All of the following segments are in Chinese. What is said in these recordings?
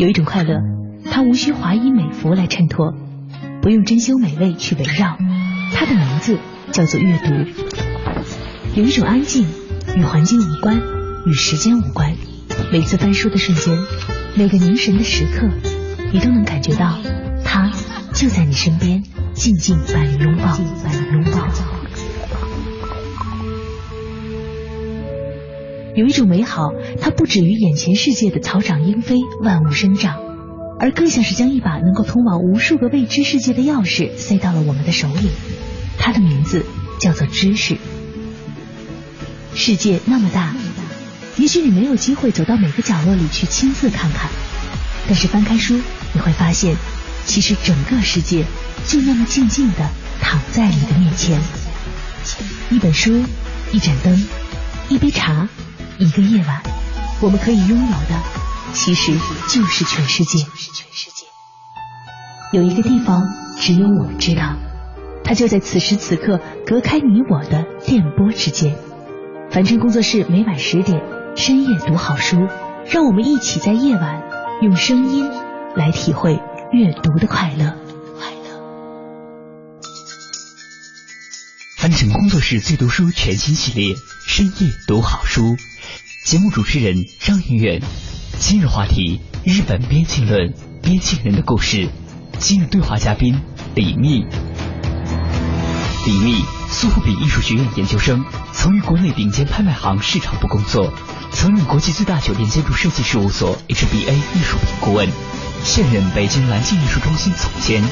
有一种快乐，它无需华衣美服来衬托，不用珍馐美味去围绕，它的名字叫做阅读。有一种安静，与环境无关，与时间无关。每次翻书的瞬间，每个凝神的时刻，你都能感觉到，它就在你身边，静静把你拥抱，把你拥抱。有一种美好，它不止于眼前世界的草长莺飞、万物生长，而更像是将一把能够通往无数个未知世界的钥匙塞到了我们的手里。它的名字叫做知识。世界那么大。也许你没有机会走到每个角落里去亲自看看，但是翻开书，你会发现，其实整个世界就那么静静的躺在你的面前。一本书，一盏灯，一杯茶，一个夜晚，我们可以拥有的，其实就是全世界。有一个地方，只有我们知道，它就在此时此刻，隔开你我的电波之间。凡尘工作室每晚十点。深夜读好书，让我们一起在夜晚用声音来体会阅读的快乐。快乐。凡尘工作室最读书全新系列《深夜读好书》，节目主持人张云远。今日话题：日本边境论，边境人的故事。今日对话嘉宾：李密。李密，苏富比艺术学院研究生，曾于国内顶尖拍卖行市场部工作。曾任国际最大酒店建筑设计事务所 HBA 艺术品顾问，现任北京蓝鲸艺术中心总监，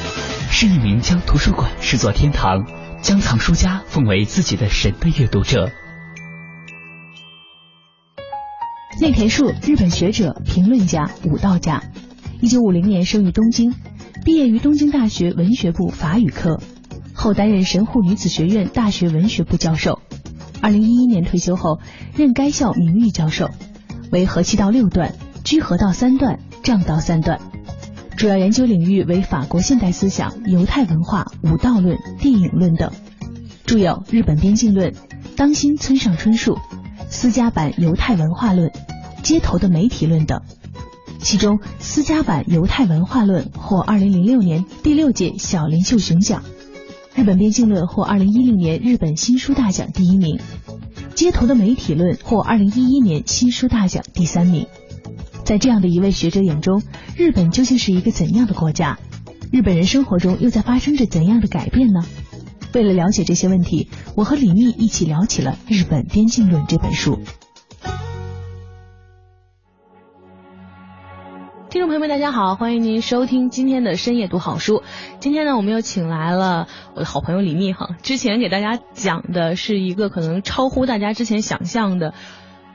是一名将图书馆视作天堂，将藏书家奉为自己的神的阅读者。内田树，日本学者、评论家、武道家，一九五零年生于东京，毕业于东京大学文学部法语科，后担任神户女子学院大学文学部教授。二零一一年退休后，任该校名誉教授，为和气道六段、居合道三段、丈道三段，主要研究领域为法国现代思想、犹太文化、武道论、电影论等，著有《日本边境论》《当心村上春树》《私家版犹太文化论》《街头的媒体论》等，其中《私家版犹太文化论》获二零零六年第六届小林秀雄奖。日本边境论获二零一零年日本新书大奖第一名，街头的媒体论获二零一一年新书大奖第三名。在这样的一位学者眼中，日本究竟是一个怎样的国家？日本人生活中又在发生着怎样的改变呢？为了了解这些问题，我和李密一起聊起了《日本边境论》这本书。听众朋友们，大家好，欢迎您收听今天的深夜读好书。今天呢，我们又请来了我的好朋友李密哈。之前给大家讲的是一个可能超乎大家之前想象的，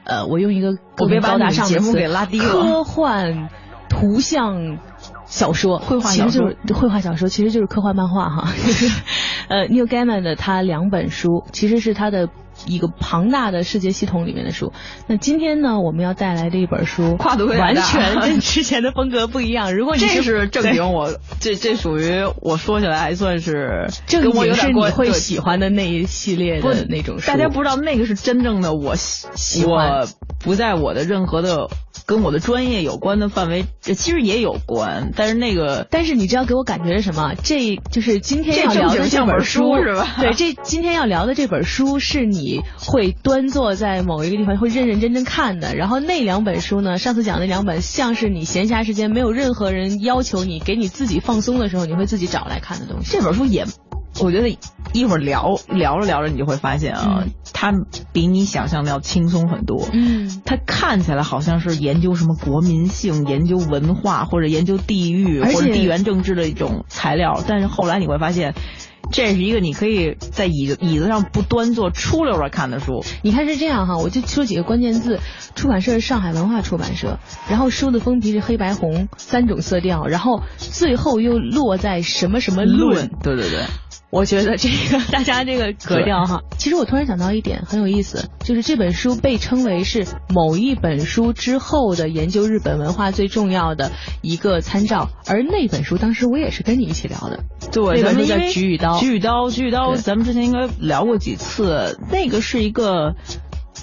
呃，我用一个我别高大上节目给拉低了，科幻图像小说，绘画小说，绘画小说其实就是科幻漫画哈。呃，Neil Gaiman 的他两本书其实是他的。一个庞大的世界系统里面的书。那今天呢，我们要带来的一本书，跨度完全跟之前的风格不一样。如果你这是正经，我这这属于我说起来还算是正经是你会喜欢的那一系列的那种书。大家不知道那个是真正的我喜我不在我的任何的。跟我的专业有关的范围，这其实也有关，但是那个，但是你知道给我感觉是什么？这就是今天要聊的这本书是吧？对，这今天要聊的这本书是你会端坐在某一个地方会认认真真看的。然后那两本书呢？上次讲那两本像是你闲暇时间没有任何人要求你，给你自己放松的时候，你会自己找来看的东西。这本书也。我觉得一会儿聊聊着聊着，你就会发现啊，它比你想象的要轻松很多。嗯，它看起来好像是研究什么国民性、研究文化或者研究地域或者地缘政治的一种材料，但是后来你会发现。这是一个你可以在椅子椅子上不端坐出溜着看的书。你看是这样哈，我就说几个关键字：出版社是上海文化出版社，然后书的封皮是黑白红三种色调，然后最后又落在什么什么论。对对对。我觉得这个大家这个格调哈，其实我突然想到一点很有意思，就是这本书被称为是某一本书之后的研究日本文化最重要的一个参照，而那本书当时我也是跟你一起聊的，对，那本书叫《菊与刀》，菊与刀，菊与刀，咱们之前应该聊过几次，那个是一个。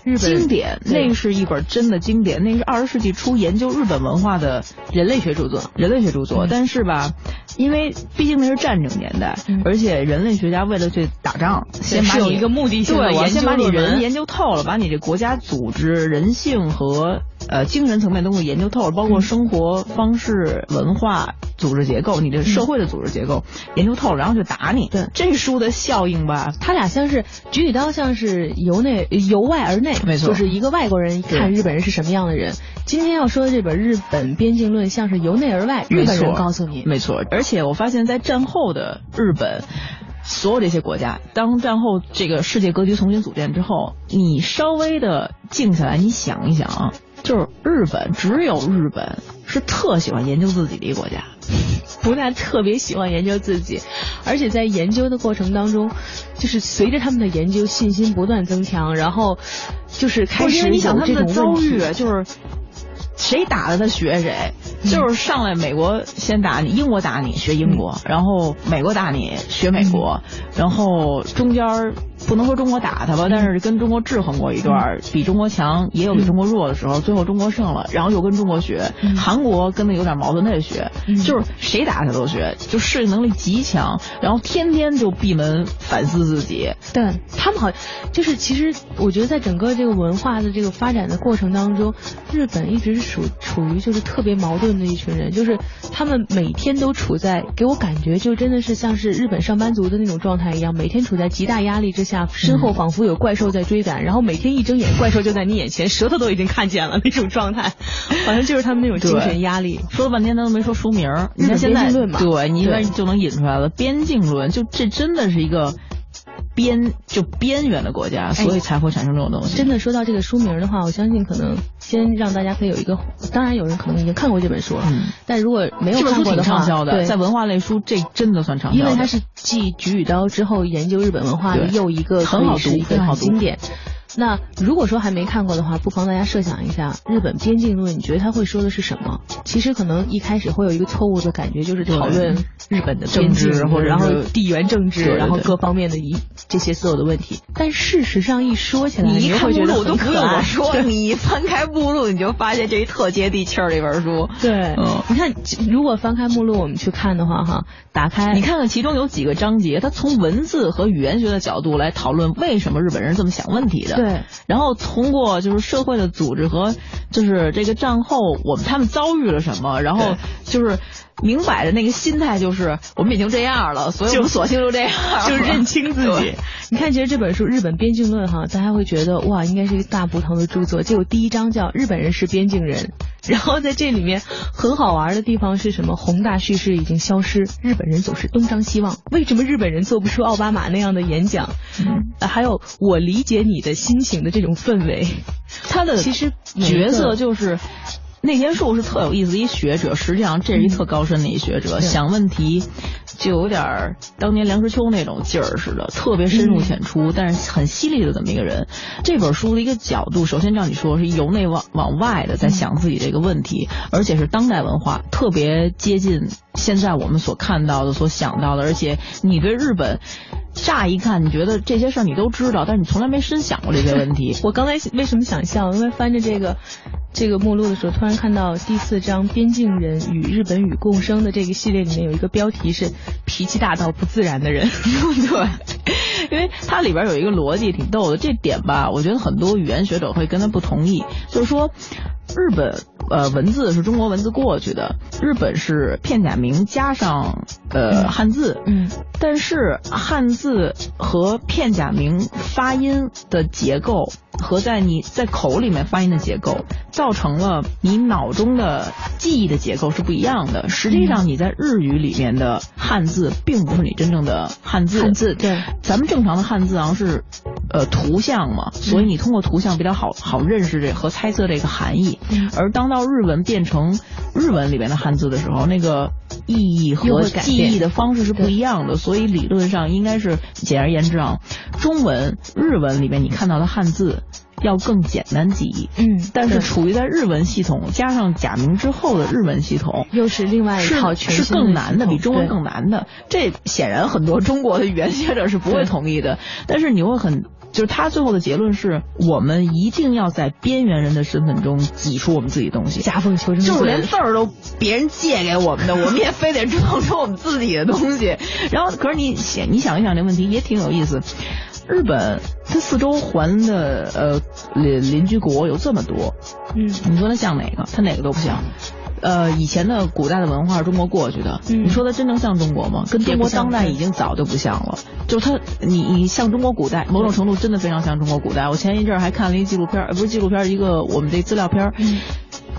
日本经典，那是一本真的经典，那是二十世纪初研究日本文化的人类学著作，人类学著作。但是吧，因为毕竟那是战争年代，而且人类学家为了去打仗，先把有一个目的性对，我先把你人研究透了，把你这国家组织、人性和呃精神层面都给研究透了，包括生活方式、文化、组织结构，你的社会的组织结构研究透了，然后就打你。对，这书的效应吧，他俩像是举起刀，像是由内由外而内，没错，就是一个外国人看日本人是什么样的人。今天要说的这本《日本边境论》，像是由内而外，日本人告诉你，没错。而且我发现，在战后的日本，所有这些国家，当战后这个世界格局重新组建之后，你稍微的静下来，你想一想啊，就是日本，只有日本是特喜欢研究自己的一个国家。不但特别喜欢研究自己，而且在研究的过程当中，就是随着他们的研究，信心不断增强，然后就是开始你想他们的遭遇，就是谁打了他学谁，就是上来美国先打你，英国打你学英国，然后美国打你学美国，然后中间。不能说中国打他吧，但是跟中国制衡过一段，比中国强也有比中国弱的时候，最后中国胜了，然后又跟中国学，韩国跟他有点矛盾，他也学，就是谁打他都学，就适应能力极强，然后天天就闭门反思自己。对。他们好，就是其实我觉得在整个这个文化的这个发展的过程当中，日本一直是属处于就是特别矛盾的一群人，就是他们每天都处在给我感觉就真的是像是日本上班族的那种状态一样，每天处在极大压力之下。下身后仿佛有怪兽在追赶，然后每天一睁眼，怪兽就在你眼前，舌头都已经看见了那种状态，好像就是他们那种精神压力。说了半天，他都没说书名儿。你看现在，对你应该就能引出来了。边境论，就这真的是一个。边就边缘的国家，所以才会产生这种东西。真的说到这个书名的话，我相信可能先让大家可以有一个，当然有人可能已经看过这本书了，但如果没有看过的话，对，在文化类书这真的算畅销，因为它是继《菊与刀》之后研究日本文化的又一个很好读、很好经典。那如果说还没看过的话，不妨大家设想一下《日本边境论》，你觉得他会说的是什么？其实可能一开始会有一个错误的感觉，就是讨论日本的政治，或者然后地缘政治，然后各方面的一这些所有的问题。但事实上一说起来，你一看目录都不用我说，你翻开目录你就发现这一特接地气儿的一本书。对，你看如果翻开目录我们去看的话，哈，打开你看看其中有几个章节，它从文字和语言学的角度来讨论为什么日本人这么想问题的。对，然后通过就是社会的组织和就是这个战后我们他们遭遇了什么，然后就是明摆着那个心态就是我们已经这样了，所以我们索性就这样，就认清自己。你看，其实这本书《日本边境论》哈，大家会觉得哇，应该是一个大部头的著作。结果第一章叫《日本人是边境人》，然后在这里面很好玩的地方是什么？宏大叙事已经消失，日本人总是东张西望。为什么日本人做不出奥巴马那样的演讲？还有我理解你的心情的这种氛围，他的其实角色就是内田树是特有意思的一学者，实际上这是一特高深的一学者，想问题就有点当年梁实秋那种劲儿似的，特别深入浅出，但是很犀利的这么一个人。这本书的一个角度，首先让你说是由内往往外的在想自己这个问题，而且是当代文化，特别接近现在我们所看到的、所想到的，而且你对日本。乍一看，你觉得这些事儿你都知道，但是你从来没深想过这些问题。我刚才为什么想笑？因为翻着这个这个目录的时候，突然看到第四章《边境人与日本语共生》的这个系列里面有一个标题是“脾气大到不自然的人”。对，因为它里边有一个逻辑挺逗的，这点吧，我觉得很多语言学者会跟他不同意，就是说日本呃文字是中国文字过去的，日本是片假名加上呃汉字，嗯，但是汉字。和片假名发音的结构和在你在口里面发音的结构，造成了你脑中的记忆的结构是不一样的。实际上你在日语里面的汉字并不是你真正的汉字。汉字对，咱们正常的汉字啊是呃图像嘛，所以你通过图像比较好好认识这和猜测这个含义。而当到日文变成日文里面的汉字的时候，那个意义和记忆的方式是不一样的，所以理论上应该是。简而言之啊，中文、日文里面你看到的汉字，要更简单记忆。嗯，但是处于在日文系统加上假名之后的日文系统，又是另外一套全是更难的，比中文更难的。这显然很多中国的语言学者是不会同意的。但是你会很。就是他最后的结论是我们一定要在边缘人的身份中挤出我们自己东西，夹缝求生，就是连字儿都别人借给我们的，我们也非得创出我们自己的东西。然后，可是你想，你想一想这问题也挺有意思。日本它四周环的呃邻邻居国有这么多，嗯，你说它像哪个？它哪个都不像。呃，以前的古代的文化是中国过去的，你说它真正像中国吗？跟中国当代已经早就不像了。就是它，你你像中国古代，某种程度真的非常像中国古代。我前一阵还看了一纪录片，不是纪录片，一个我们这资料片。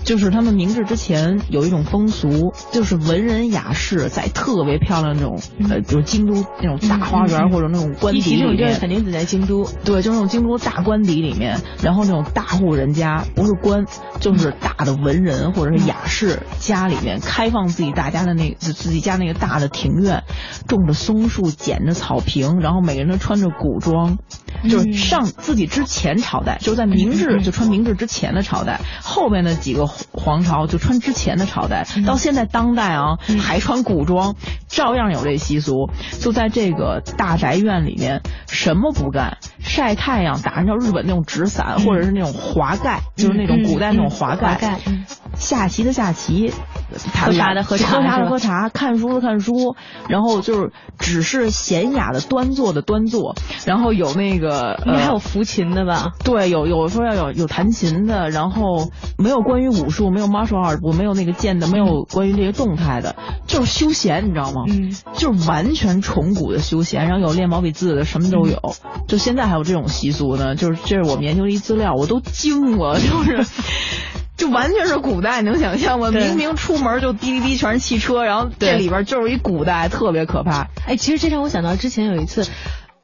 就是他们明治之前有一种风俗，就是文人雅士在特别漂亮那种，呃，就是京都那种大花园或者那种官邸里面，肯定得在京都。对，就是那种京都大官邸里面，然后那种大户人家，不是官，就是大的文人或者是雅士家里面，开放自己大家的那自己家那个大的庭院，种着松树，剪着草坪，然后每个人都穿着古装，就是上自己之前朝代，就是在明治就穿明治之前的朝代，后边的几个。皇朝就穿之前的朝代，到现在当代啊还穿古装，照样有这习俗。就在这个大宅院里面，什么不干，晒太阳，打上日本那种纸伞，或者是那种华盖，就是那种古代那种华盖。下棋的下棋，喝茶的喝茶，喝茶的喝茶，看书的看书，然后就是只是娴雅的端坐的端坐，然后有那个，应该还有抚琴的吧？对，有有说要有有弹琴的，然后没有关于武术，没有 martial art，我没有那个剑的，没有关于这些动态的，就是休闲，你知道吗？嗯，就是完全崇古的休闲，然后有练毛笔字的，什么都有。就现在还有这种习俗呢，就是这是我们研究的一资料，我都惊了，就是。就完全是古代，能想象吗？明明出门就滴滴滴全是汽车，然后这里边就是一古代，特别可怕。哎，其实这让我想到之前有一次，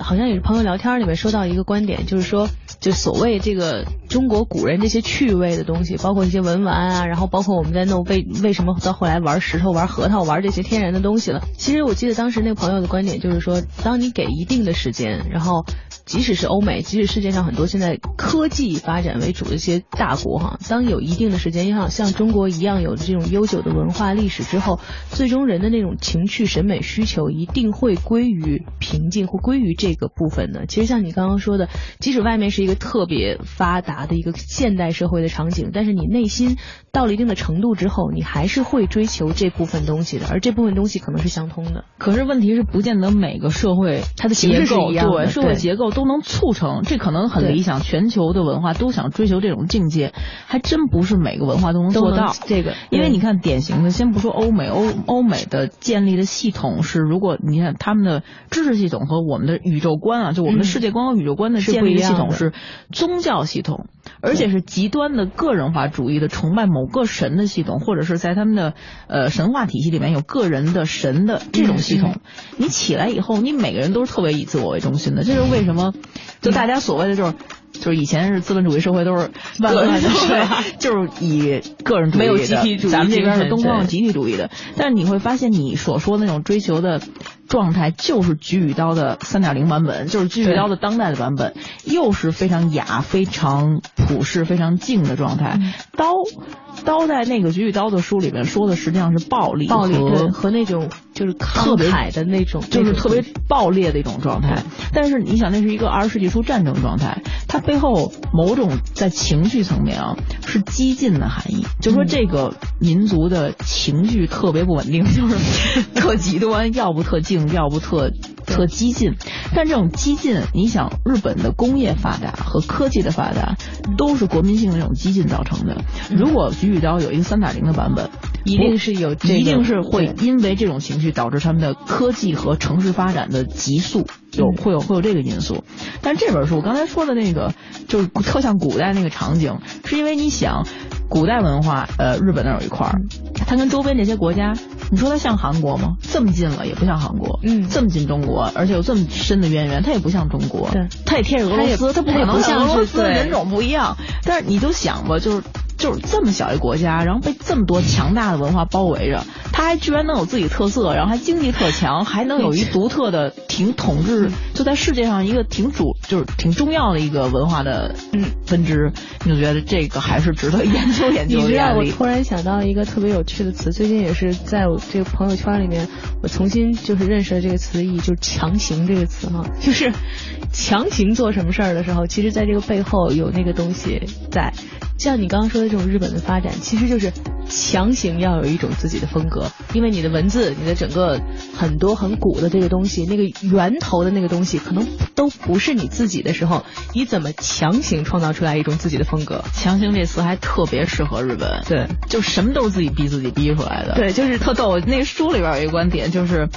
好像也是朋友聊天里面说到一个观点，就是说，就所谓这个中国古人这些趣味的东西，包括一些文玩啊，然后包括我们在弄为为什么到后来玩石头、玩核桃、玩这些天然的东西了。其实我记得当时那个朋友的观点就是说，当你给一定的时间，然后。即使是欧美，即使世界上很多现在科技发展为主的一些大国哈，当有一定的时间，像像中国一样有这种悠久的文化历史之后，最终人的那种情趣审美需求一定会归于平静，或归于这个部分的。其实像你刚刚说的，即使外面是一个特别发达的一个现代社会的场景，但是你内心到了一定的程度之后，你还是会追求这部分东西的，而这部分东西可能是相通的。可是问题是，不见得每个社会它的形式是一样的，对社会结构。都能促成，这可能很理想。全球的文化都想追求这种境界，还真不是每个文化都能做到这个。因为你看，典型的，先不说欧美，欧欧美的建立的系统是，如果你看他们的知识系统和我们的宇宙观啊，就我们的世界观和宇宙观的建立系统是宗教系统，而且是极端的个人化主义的崇拜某个神的系统，或者是在他们的呃神话体系里面有个人的神的这种系统。你起来以后，你每个人都是特别以自我为中心的，这是为什么？就大家所谓的就是，就是以前是资本主义社会都是万恶的社会，就是以个人主义的，没有集体主义，咱们这边是东方集体主义的。但是你会发现，你所说的那种追求的状态，就是菊与刀的三点零版本，就是菊与刀的当代的版本，又是非常雅、非常朴实、非常静的状态。刀。刀在那个《菊与刀》的书里面说的实际上是暴力，暴力和那种就是特别海的那种，就是特别暴烈的一种状态。但是你想，那是一个二十世纪初战争状态，它背后某种在情绪层面啊是激进的含义，就说这个民族的情绪特别不稳定，就是特极端，要不特静，要不特。特激进，但这种激进，你想日本的工业发达和科技的发达，都是国民性的这种激进造成的。如果菊与刀有一个三点零的版本，一定是有，一定是会因为这种情绪导致他们的科技和城市发展的急速，有会有会有这个因素。但这本书我刚才说的那个，就是特像古代那个场景，是因为你想。古代文化，呃，日本那有一块儿，它跟周边这些国家，你说它像韩国吗？这么近了也不像韩国，嗯，这么近中国，而且有这么深的渊源，它也不像中国，对，它也贴着俄罗斯，它不可能像俄罗斯人种不一样。但是你就想吧，就是就是这么小一国家，然后被这么多强大的文化包围着，它还居然能有自己特色，然后还经济特强，还能有一独特的挺统治，就在世界上一个挺主就是挺重要的一个文化的嗯。分支，你就觉得这个还是值得研究研究。你知道，我突然想到一个特别有趣的词，最近也是在我这个朋友圈里面，我重新就是认识了这个词的意义，就是“强行”这个词哈，就是强行做什么事儿的时候，其实在这个背后有那个东西在。像你刚刚说的这种日本的发展，其实就是强行要有一种自己的风格，因为你的文字，你的整个很多很古的这个东西，那个源头的那个东西，可能都不是你自己的时候，你怎么强行创造出来一种自己的风格？强行这词还特别适合日本，对，就什么都是自己逼自己逼出来的，对，就是特逗。那个书里边有一个观点，就是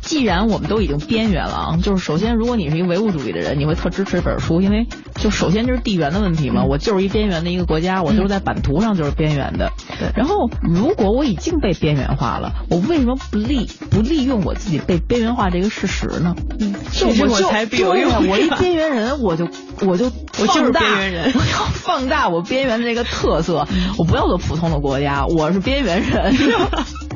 既然我们都已经边缘了啊，就是首先如果你是一个唯物主义的人，你会特支持这本书，因为就首先就是地缘的问题嘛，我就是一边缘的一个国家。我就是在版图上就是边缘的，对。然后如果我已经被边缘化了，我为什么不利不利用我自己被边缘化这个事实呢？嗯，就我才必有用。我一边缘人，我就我就我就是边缘人，我要放大我边缘的这个特色。我不要做普通的国家，我是边缘人。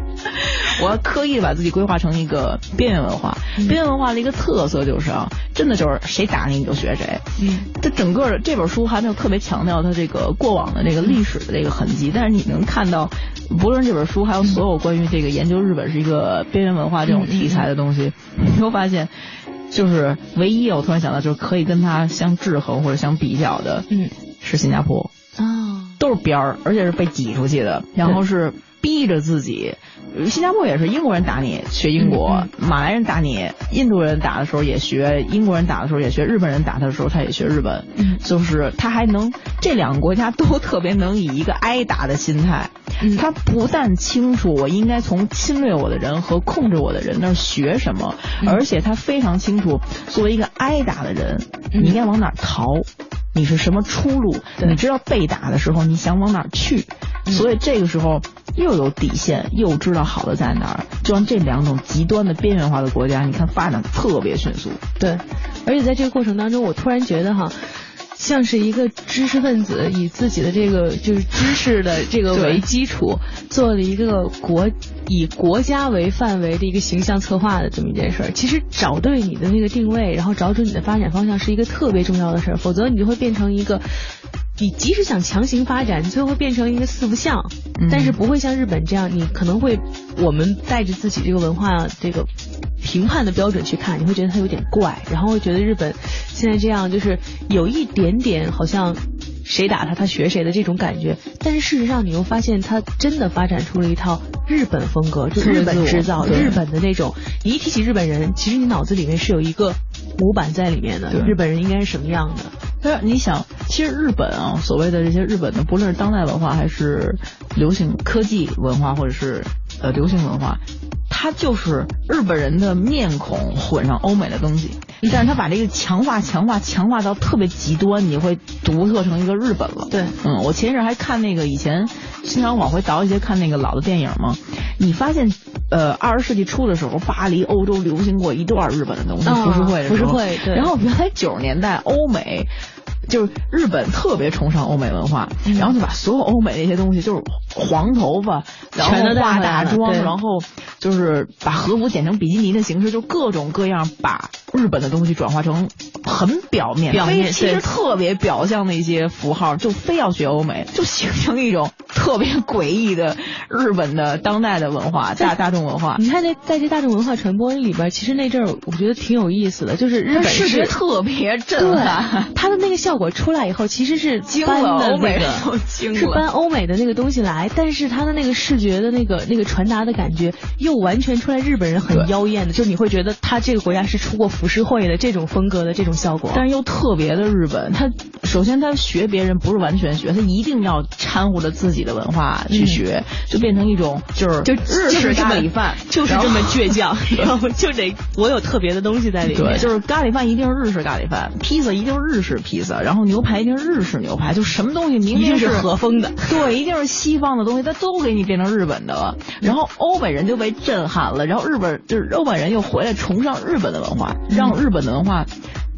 我要刻意把自己规划成一个边缘文化，边缘文化的一个特色就是啊，真的就是谁打你你就学谁。嗯，它整个这本书还没有特别强调它这个过往的这个历史的这个痕迹，但是你能看到，不论这本书还有所有关于这个研究日本是一个边缘文化这种题材的东西，你会发现，就是唯一我突然想到就是可以跟它相制衡或者相比较的，嗯，是新加坡啊，都是边儿，而且是被挤出去的，然后是逼着自己。新加坡也是英国人打你学英国，马来人打你，印度人打的时候也学，英国人打的时候也学，日本人打他的时候他也学日本，就是他还能这两个国家都特别能以一个挨打的心态，他不但清楚我应该从侵略我的人和控制我的人那儿学什么，而且他非常清楚作为一个挨打的人，你应该往哪逃，你是什么出路，你知道被打的时候你想往哪去，所以这个时候。又有底线，又知道好的在哪儿，就像这两种极端的边缘化的国家，你看发展特别迅速。对，而且在这个过程当中，我突然觉得哈，像是一个知识分子以自己的这个就是知识的这个为基础，做了一个国以国家为范围的一个形象策划的这么一件事儿。其实找对你的那个定位，然后找准你的发展方向，是一个特别重要的事儿，否则你就会变成一个。你即使想强行发展，你最后会变成一个四不像，但是不会像日本这样，你可能会我们带着自己这个文化这个评判的标准去看，你会觉得它有点怪，然后会觉得日本现在这样就是有一点点好像谁打他他学谁的这种感觉，但是事实上你又发现他真的发展出了一套日本风格，就日本制造，日本的那种。你一提起日本人，其实你脑子里面是有一个模板在里面的，日本人应该是什么样的？对，你想，其实日本啊，所谓的这些日本的，不论是当代文化还是流行科技文化，或者是呃流行文化，它就是日本人的面孔混上欧美的东西，但是他把这个强化、强化、强化到特别极端，你会独特成一个日本了。对，嗯，我前一阵还看那个以前经常往回倒一些看那个老的电影嘛，你发现呃二十世纪初的时候，巴黎、欧洲流行过一段日本的东西，浮世绘的浮世绘，对，然后原来九十年代欧美。就是日本特别崇尚欧美文化，然后就把所有欧美那些东西，就是黄头发，然后化大妆，然后就是把和服剪成比基尼的形式，就各种各样把日本的东西转化成很表面、表面其实特别表象的一些符号，就非要学欧美，就形成一种特别诡异的日本的当代的文化，大大众文化。你看那在这大众文化传播里边，其实那阵儿我觉得挺有意思的，就是日本视觉特别震撼，它的那个效。效果出来以后，其实是搬的那个，是搬欧美的那个东西来，但是他的那个视觉的那个那个传达的感觉，又完全出来日本人很妖艳的，就你会觉得他这个国家是出过浮世绘的这种风格的这种效果，但是又特别的日本。他首先他学别人不是完全学，他一定要掺和着自己的文化去学，就变成一种就是就日式咖喱饭，就是这么倔强，然后就得我有特别的东西在里面，就是咖喱饭一定是日式咖喱饭，披萨一定是日式披萨。然后牛排一定是日式牛排，就什么东西明明是和风的，对，一定是西方的东西，它都给你变成日本的了。然后欧美人就被震撼了，然后日本就是欧美人又回来崇尚日本的文化，让日本的文化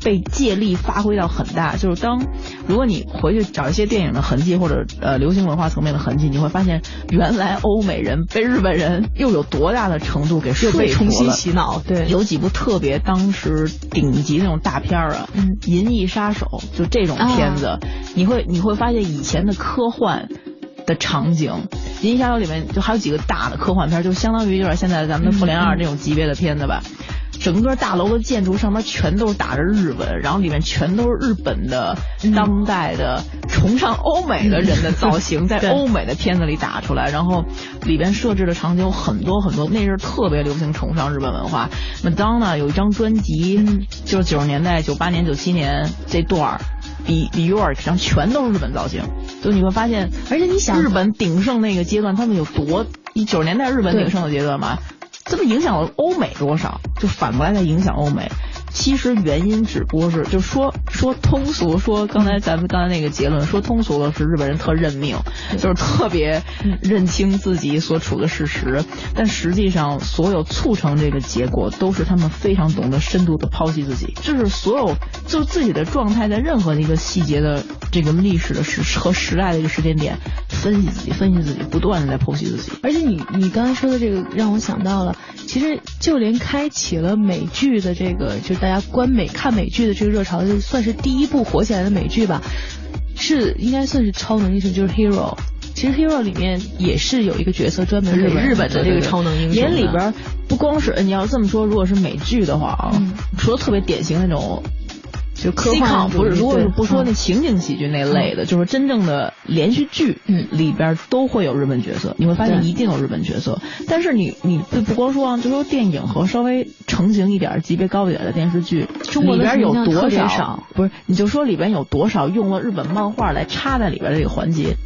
被借力发挥到很大。就是当如果你回去找一些电影的痕迹或者呃流行文化层面的痕迹，你会发现原来欧美人被日本人又有多大的程度给说服了，重新洗脑。对，有几部特别当时顶级那种大片啊，嗯，《银翼杀手》就这种片子，你会你会发现以前的科幻。的场景，《银翼杀手》里面就还有几个大的科幻片，就相当于有点现在咱们的《复联二》那种级别的片子吧。整个大楼的建筑上面全都是打着日文，然后里面全都是日本的当代的崇尚欧美的人的造型，在欧美的片子里打出来，然后里边设置的场景有很多很多，那阵特别流行崇尚日本文化。Madonna 有一张专辑，就是九十年代、九八年、九七年这段儿。比比 York 上全都是日本造型，就你会发现，而且你想，日本鼎盛那个阶段，他们有多一九十年代日本鼎盛的阶段嘛，这不影响了欧美多少？就反过来在影响欧美。其实原因只不过是，就说说通俗，说刚才咱们刚才那个结论，说通俗的是日本人特认命，就是特别认清自己所处的事实。但实际上，所有促成这个结果，都是他们非常懂得深度的剖析自己。就是所有，就自己的状态，在任何一个细节的这个历史的时和时代的一个时间点，分析自己，分析自己，不断的在剖析自己。而且你你刚才说的这个，让我想到了，其实就连开启了美剧的这个，就。大家观美看美剧的这个热潮，就算是第一部火起来的美剧吧，是应该算是超能英雄，就是 Hero。其实 Hero 里面也是有一个角色专门给日本的这个超能英雄。连里边不光是你要这么说，如果是美剧的话啊，除了特别典型那种。就科幻不是，如果是不说那情景喜剧那类的，就是真正的连续剧，嗯，里边都会有日本角色，你会发现一定有日本角色。但是你你不不光说啊，就说电影和稍微成型一点、级别高一点的电视剧，中国里边有多少？不是，你就说里边有多少用了日本漫画来插在里边这个环节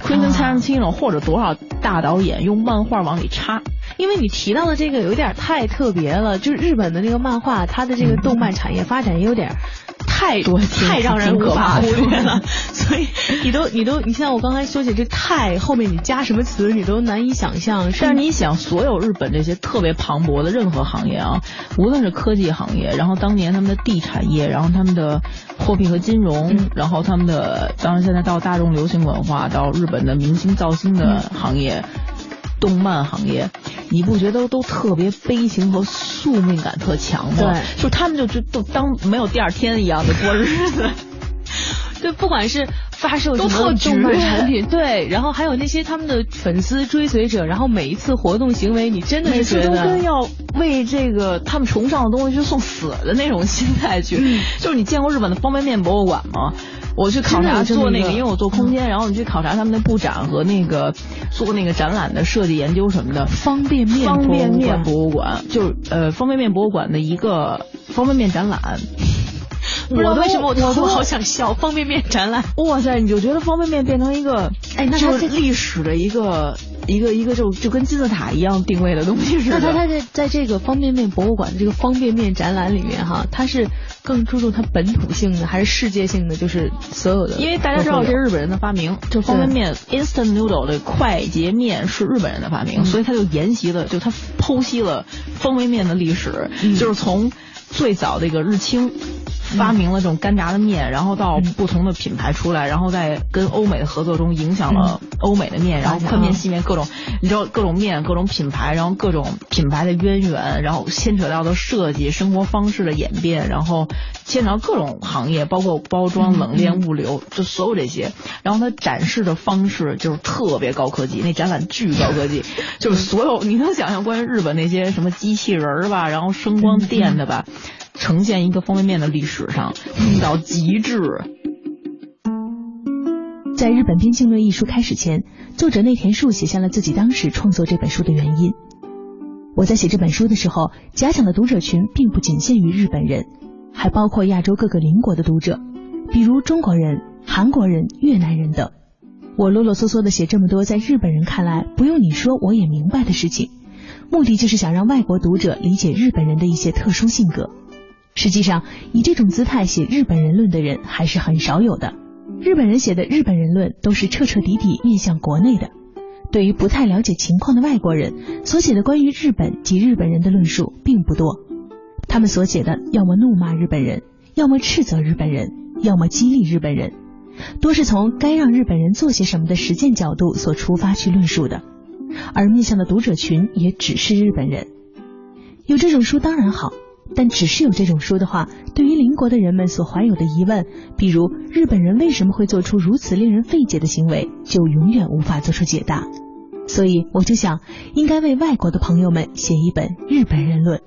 ，Quentin Tarantino 或者多少大导演用漫画往里插。因为你提到的这个有点太特别了，就是日本的那个漫画，它的这个动漫产业发展也有点。太多太让人无法忽略了，所以 你都你都你像我刚才说起这太后面你加什么词你都难以想象。但是你想，所有日本这些特别磅礴的任何行业啊，无论是科技行业，然后当年他们的地产业，然后他们的货币和金融，然后他们的当然现在到大众流行文化，到日本的明星造星的行业。动漫行业，你不觉得都特别悲情和宿命感特强吗？对，就他们就就都当没有第二天一样的过日子。对，不管是发售什么动漫产品，对，然后还有那些他们的粉丝追随者，然后每一次活动行为，你真的是觉得跟要为这个他们崇尚的东西去送死的那种心态去。就是你见过日本的方便面博物馆吗？我去考察做那个，因为我做空间，然后你去考察他们的布展和那个做那个展览的设计研究什么的。方便面方便面博物馆，就是呃方便面博物馆的一个方便面展览。不知道为什么我突然好想笑，方便面展览。哇塞，你就觉得方便面变成一个哎，那它是历史的一个。一个一个就就跟金字塔一样定位的东西似的。那他他在在这个方便面博物馆这个方便面展览里面哈，他是更注重它本土性的还是世界性的？就是所有的，因为大家知道这是日本人的发明，就方便面 instant noodle 的快捷面是日本人的发明，所以他就沿袭了，就他剖析了方便面的历史，就是从最早的一个日清。发明了这种干炸的面，然后到不同的品牌出来，然后在跟欧美的合作中影响了欧美的面，然后宽面细面各种，你知道各种面各种品牌，然后各种品牌的渊源，然后牵扯到的设计、生活方式的演变，然后牵扯到各种行业，包括包装、冷链、物流，就所有这些。然后它展示的方式就是特别高科技，那展览巨高科技，就是所有你能想象关于日本那些什么机器人儿吧，然后声光电的吧。呈现一个方便面的历史上用，到极致。在日本边境论一书开始前，作者内田树写下了自己当时创作这本书的原因。我在写这本书的时候，假想的读者群并不仅限于日本人，还包括亚洲各个邻国的读者，比如中国人、韩国人、越南人等。我啰啰嗦嗦的写这么多，在日本人看来不用你说我也明白的事情，目的就是想让外国读者理解日本人的一些特殊性格。实际上，以这种姿态写日本人论的人还是很少有的。日本人写的日本人论都是彻彻底底面向国内的，对于不太了解情况的外国人所写的关于日本及日本人的论述并不多。他们所写的要么怒骂日本人，要么斥责日本人，要么激励日本人，多是从该让日本人做些什么的实践角度所出发去论述的，而面向的读者群也只是日本人。有这种书当然好，但只是有这种书的话，对于邻国的人们所怀有的疑问，比如日本人为什么会做出如此令人费解的行为，就永远无法做出解答。所以我就想，应该为外国的朋友们写一本《日本人论》。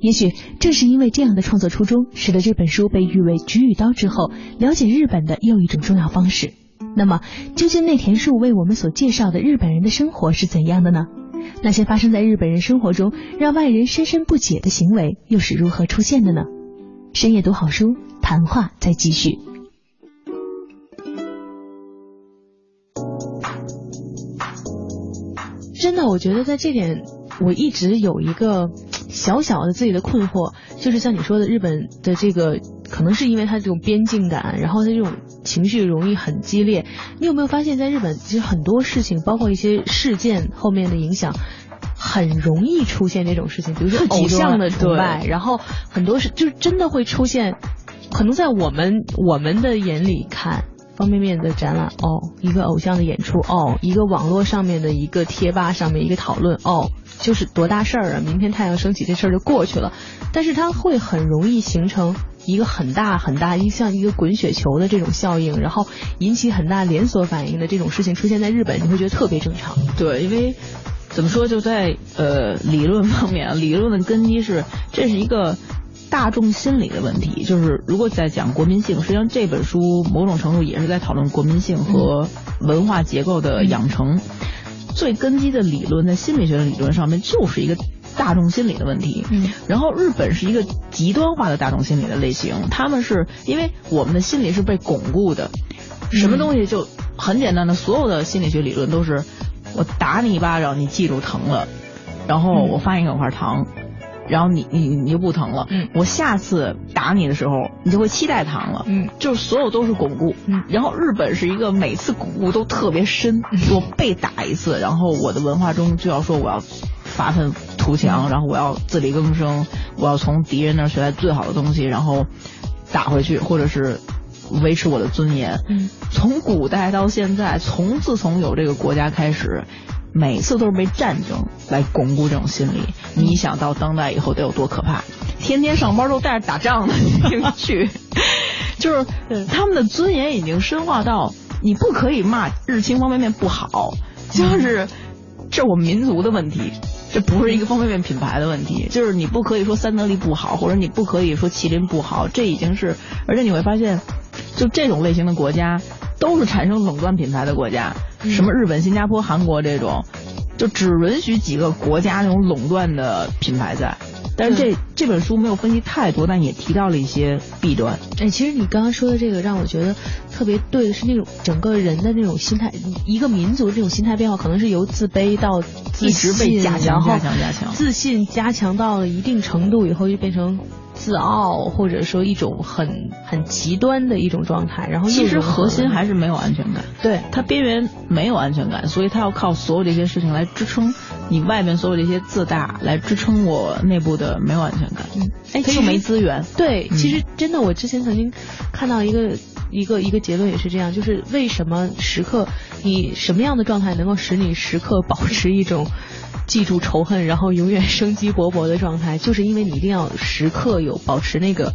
也许正是因为这样的创作初衷，使得这本书被誉为“菊与刀”之后了解日本的又一种重要方式。那么，究竟内田树为我们所介绍的日本人的生活是怎样的呢？那些发生在日本人生活中让外人深深不解的行为，又是如何出现的呢？深夜读好书，谈话再继续。真的，我觉得在这点，我一直有一个小小的自己的困惑，就是像你说的，日本的这个可能是因为它这种边境感，然后它这种情绪容易很激烈。你有没有发现，在日本其实很多事情，包括一些事件后面的影响，很容易出现这种事情，比如说偶像的崇拜，然后很多是就是真的会出现，可能在我们我们的眼里看。方便面的展览哦，一个偶像的演出哦，一个网络上面的一个贴吧上面一个讨论哦，就是多大事儿啊！明天太阳升起这事儿就过去了，但是它会很容易形成一个很大很大一像一个滚雪球的这种效应，然后引起很大连锁反应的这种事情出现在日本，你会觉得特别正常。对，因为怎么说就在呃理论方面啊，理论的根基是这是一个。大众心理的问题，就是如果在讲国民性，实际上这本书某种程度也是在讨论国民性和文化结构的养成。最根基的理论，在心理学的理论上面，就是一个大众心理的问题。嗯，然后日本是一个极端化的大众心理的类型，他们是因为我们的心理是被巩固的，什么东西就很简单的，所有的心理学理论都是我打你一巴掌，你记住疼了，然后我发一两块糖。然后你你你就不疼了，嗯，我下次打你的时候，你就会期待糖了，嗯，就是所有都是巩固，嗯，然后日本是一个每次巩固都特别深，我被打一次，然后我的文化中就要说我要发愤图强，然后我要自力更生，我要从敌人那儿学来最好的东西，然后打回去，或者是维持我的尊严，嗯，从古代到现在，从自从有这个国家开始。每次都是被战争来巩固这种心理。你想到当代以后得有多可怕？天天上班都带着打仗的去，就是他们的尊严已经深化到你不可以骂日清方便面不好，就是这我们民族的问题，这不是一个方便面品牌的问题。就是你不可以说三得利不好，或者你不可以说麒麟不好，这已经是，而且你会发现，就这种类型的国家。都是产生垄断品牌的国家，什么日本、新加坡、韩国这种，就只允许几个国家那种垄断的品牌在。但是这这本书没有分析太多，但也提到了一些弊端。哎，其实你刚刚说的这个让我觉得特别对，是那种整个人的那种心态，一个民族这种心态变化，可能是由自卑到一直被加强、加强、加强，自信加强到了一定程度以后，就变成。自傲，或者说一种很很极端的一种状态，然后其实核心还是没有安全感。对，它边缘没有安全感，所以它要靠所有这些事情来支撑你外面所有这些自大，来支撑我内部的没有安全感。嗯，哎，他又没资源。对，其实真的，我之前曾经看到一个一个一个结论也是这样，就是为什么时刻你什么样的状态能够使你时刻保持一种。记住仇恨，然后永远生机勃勃的状态，就是因为你一定要时刻有保持那个，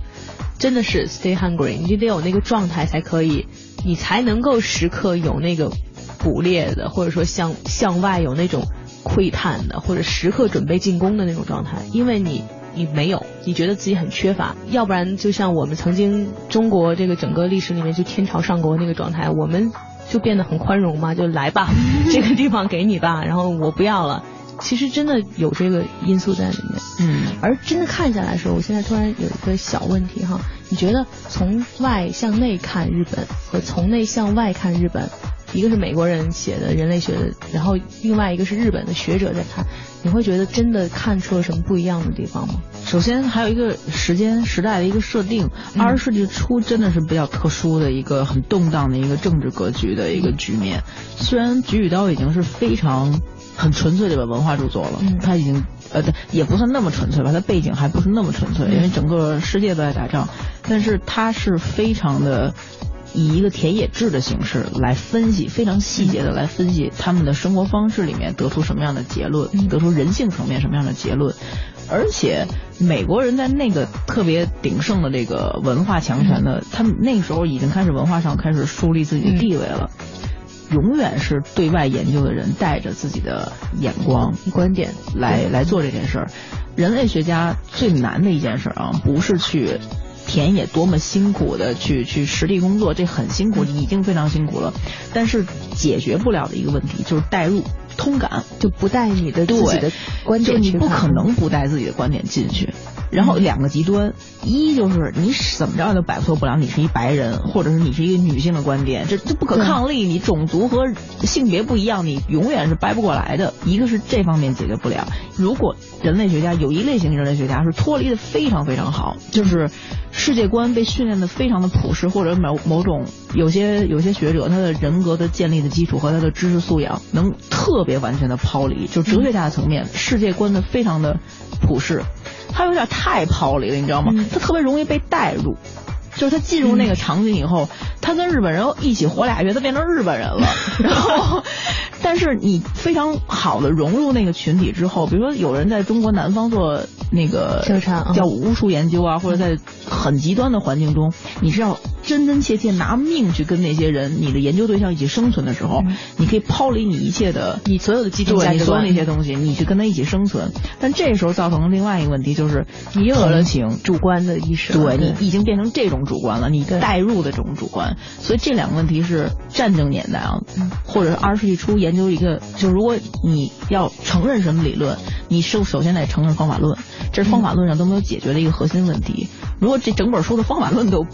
真的是 stay hungry，你得有那个状态才可以，你才能够时刻有那个捕猎的，或者说向向外有那种窥探的，或者时刻准备进攻的那种状态。因为你你没有，你觉得自己很缺乏，要不然就像我们曾经中国这个整个历史里面就天朝上国那个状态，我们就变得很宽容嘛，就来吧，这个地方给你吧，然后我不要了。其实真的有这个因素在里面，嗯，而真的看下来的时候，我现在突然有一个小问题哈，你觉得从外向内看日本和从内向外看日本，一个是美国人写的人类学的，然后另外一个是日本的学者在看，你会觉得真的看出了什么不一样的地方吗？首先还有一个时间时代的一个设定，二十世纪初真的是比较特殊的一个很动荡的一个政治格局的一个局面，虽然菊与刀已经是非常。很纯粹的文化著作了。嗯，它已经呃对也不算那么纯粹吧，它背景还不是那么纯粹，因为整个世界都在打仗，但是它是非常的。以一个田野志的形式来分析，非常细节的来分析他们的生活方式里面得出什么样的结论，得出人性层面什么样的结论。而且美国人在那个特别鼎盛的这个文化强权的，他们那个时候已经开始文化上开始树立自己的地位了。永远是对外研究的人带着自己的眼光、观点来来做这件事儿。人类学家最难的一件事啊，不是去。田野多么辛苦的去去实地工作，这很辛苦，已经非常辛苦了。但是解决不了的一个问题就是代入、通感，就不带你的自己的观点，就你不可能不带自己的观点进去。然后两个极端，一就是你怎么着都摆脱不了，你是一白人，或者是你是一个女性的观点，这这不可抗力。你种族和性别不一样，你永远是掰不过来的。一个是这方面解决不了。如果人类学家有一类型人类学家是脱离的非常非常好，就是世界观被训练的非常的朴实，或者某某种有些有些学者他的人格的建立的基础和他的知识素养能特别完全的抛离，就哲学家的层面，世界观的非常的普世。他有点太抛离了，你知道吗？他特别容易被带入，就是他进入那个场景以后，他跟日本人一起活俩月，他变成日本人了。然后，但是你非常好的融入那个群体之后，比如说有人在中国南方做那个叫巫术研究啊，或者在很极端的环境中，你是要。真真切切拿命去跟那些人，你的研究对象一起生存的时候，你可以抛离你一切的，你所有的基础你所有那些东西，你去跟他一起生存。但这时候造成了另外一个问题，就是你又有了情主观的意识，对你已经变成这种主观了，你带入的这种主观。所以这两个问题是战争年代啊，或者是二十世纪初研究一个，就如果你要承认什么理论，你首首先得承认方法论，这是方法论上都没有解决的一个核心问题。如果这整本书的方法论都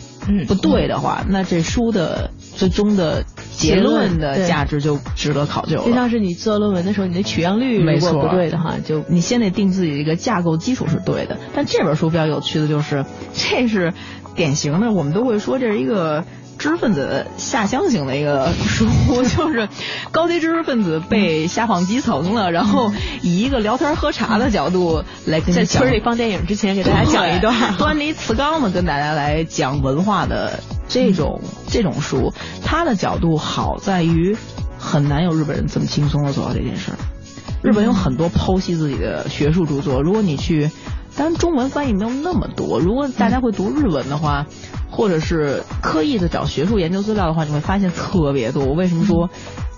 不对的话，那这书的最终的结论的价值就值得考究了。就像是你做论文的时候，你的取样率如果不对的话，就你先得定自己一个架构基础是对的。但这本书比较有趣的就是，这是典型的，我们都会说这是一个。知识分子下乡型的一个 书，就是高级知识分子被下放基层了，然后以一个聊天喝茶的角度来在村里放电影之前给大家讲一段，端着一瓷缸子跟大家来讲文化的这种这种书，他的角度好在于很难有日本人这么轻松的做到这件事儿。日本有很多剖析自己的学术著作，如果你去，当然中文翻译没有那么多，如果大家会读日文的话。或者是刻意的找学术研究资料的话，你会发现特别多。我为什么说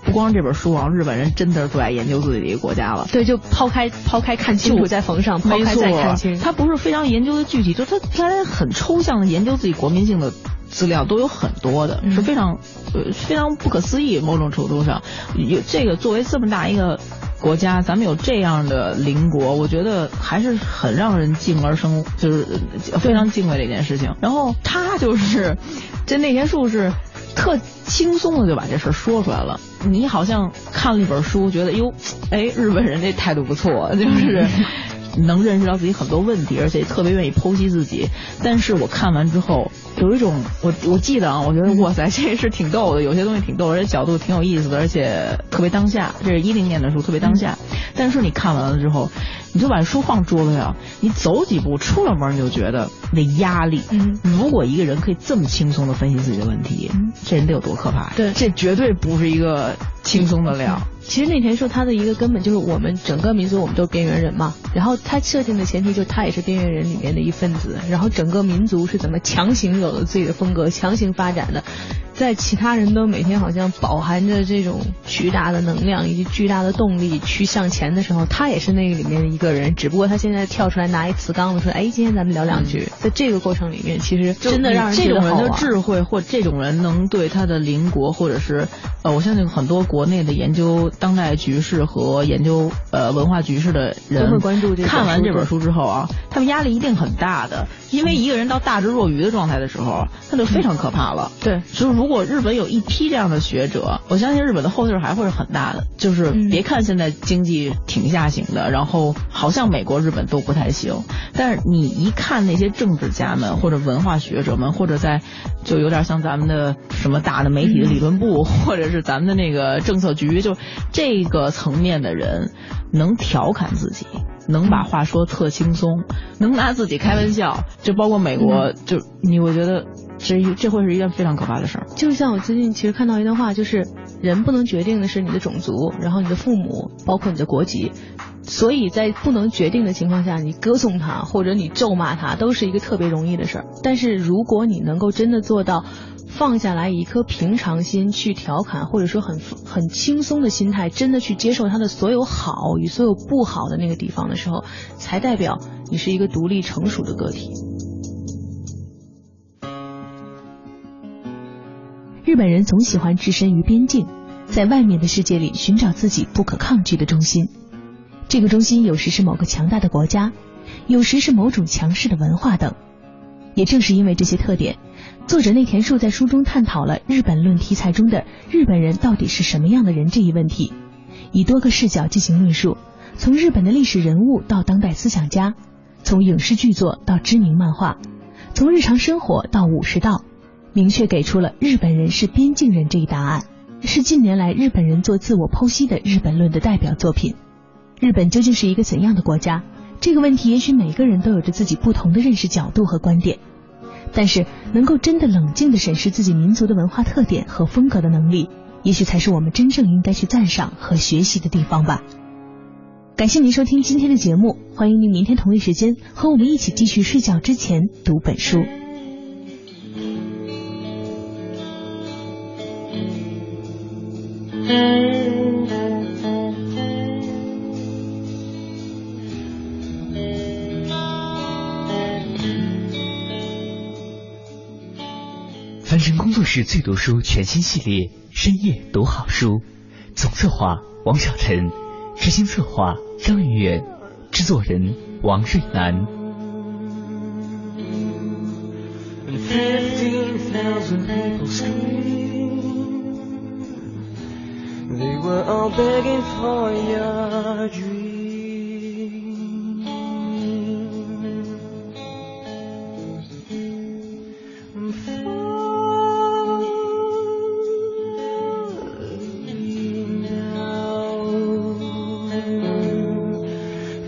不光这本书啊？日本人真的是最爱研究自己的一个国家了。对，就抛开抛开看清楚再缝上，抛开再看清。他不是非常研究的具体，就他他很抽象的研究自己国民性的资料都有很多的，是非常呃非常不可思议。某种程度上，有这个作为这么大一个。国家，咱们有这样的邻国，我觉得还是很让人敬而生，就是非常敬畏的一件事情。然后他就是，这内田树是特轻松的就把这事说出来了。你好像看了一本书，觉得哟，哎，日本人这态度不错，就是能认识到自己很多问题，而且特别愿意剖析自己。但是我看完之后。有一种，我我记得啊，我觉得哇塞，这是挺逗的，有些东西挺逗，而且角度挺有意思的，而且特别当下。这是一零年的书，特别当下。但是你看完了之后，你就把书放桌子上，你走几步出了门，你就觉得那压力。嗯，如果一个人可以这么轻松的分析自己的问题，这人得有多可怕？对，这绝对不是一个轻松的料。其实那田说他的一个根本就是我们整个民族，我们都是边缘人嘛。然后他设定的前提就是他也是边缘人里面的一份子。然后整个民族是怎么强行有了自己的风格、强行发展的？在其他人都每天好像饱含着这种巨大的能量以及巨大的动力去向前的时候，他也是那个里面的一个人。只不过他现在跳出来拿一瓷缸子说：“哎，今天咱们聊两句。”在这个过程里面，其实真的让人这种人的智慧或这种人能对他的邻国或者是呃，我相信很多国内的研究当代局势和研究呃文化局势的人都会关注这。看完这本书之后啊，他们压力一定很大的，因为一个人到大智若愚的状态的时候，他就非常可怕了。对，就是如。如果日本有一批这样的学者，我相信日本的后劲还会是很大的。就是别看现在经济挺下行的，然后好像美国、日本都不太行，但是你一看那些政治家们或者文化学者们，或者在就有点像咱们的什么大的媒体的理论部，或者是咱们的那个政策局，就这个层面的人能调侃自己。能把话说特轻松，能拿自己开玩笑，就包括美国，就你我觉得这这会是一件非常可怕的事儿。就像我最近其实看到一段话，就是人不能决定的是你的种族，然后你的父母，包括你的国籍，所以在不能决定的情况下，你歌颂他或者你咒骂他，都是一个特别容易的事儿。但是如果你能够真的做到。放下来一颗平常心去调侃，或者说很很轻松的心态，真的去接受他的所有好与所有不好的那个地方的时候，才代表你是一个独立成熟的个体。日本人总喜欢置身于边境，在外面的世界里寻找自己不可抗拒的中心。这个中心有时是某个强大的国家，有时是某种强势的文化等。也正是因为这些特点。作者内田树在书中探讨了日本论题材中的日本人到底是什么样的人这一问题，以多个视角进行论述，从日本的历史人物到当代思想家，从影视剧作到知名漫画，从日常生活到武士道，明确给出了日本人是边境人这一答案，是近年来日本人做自我剖析的日本论的代表作品。日本究竟是一个怎样的国家？这个问题，也许每个人都有着自己不同的认识角度和观点。但是，能够真的冷静的审视自己民族的文化特点和风格的能力，也许才是我们真正应该去赞赏和学习的地方吧。感谢您收听今天的节目，欢迎您明天同一时间和我们一起继续睡觉之前读本书。作是最读书全新系列，深夜读好书，总策划王小晨，执行策划张远远，制作人王瑞南。They were all begging for your dream. Falling down.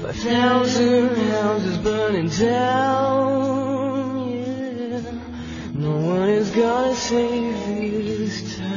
Five thousand houses burning down. Yeah. No one is gonna save this time.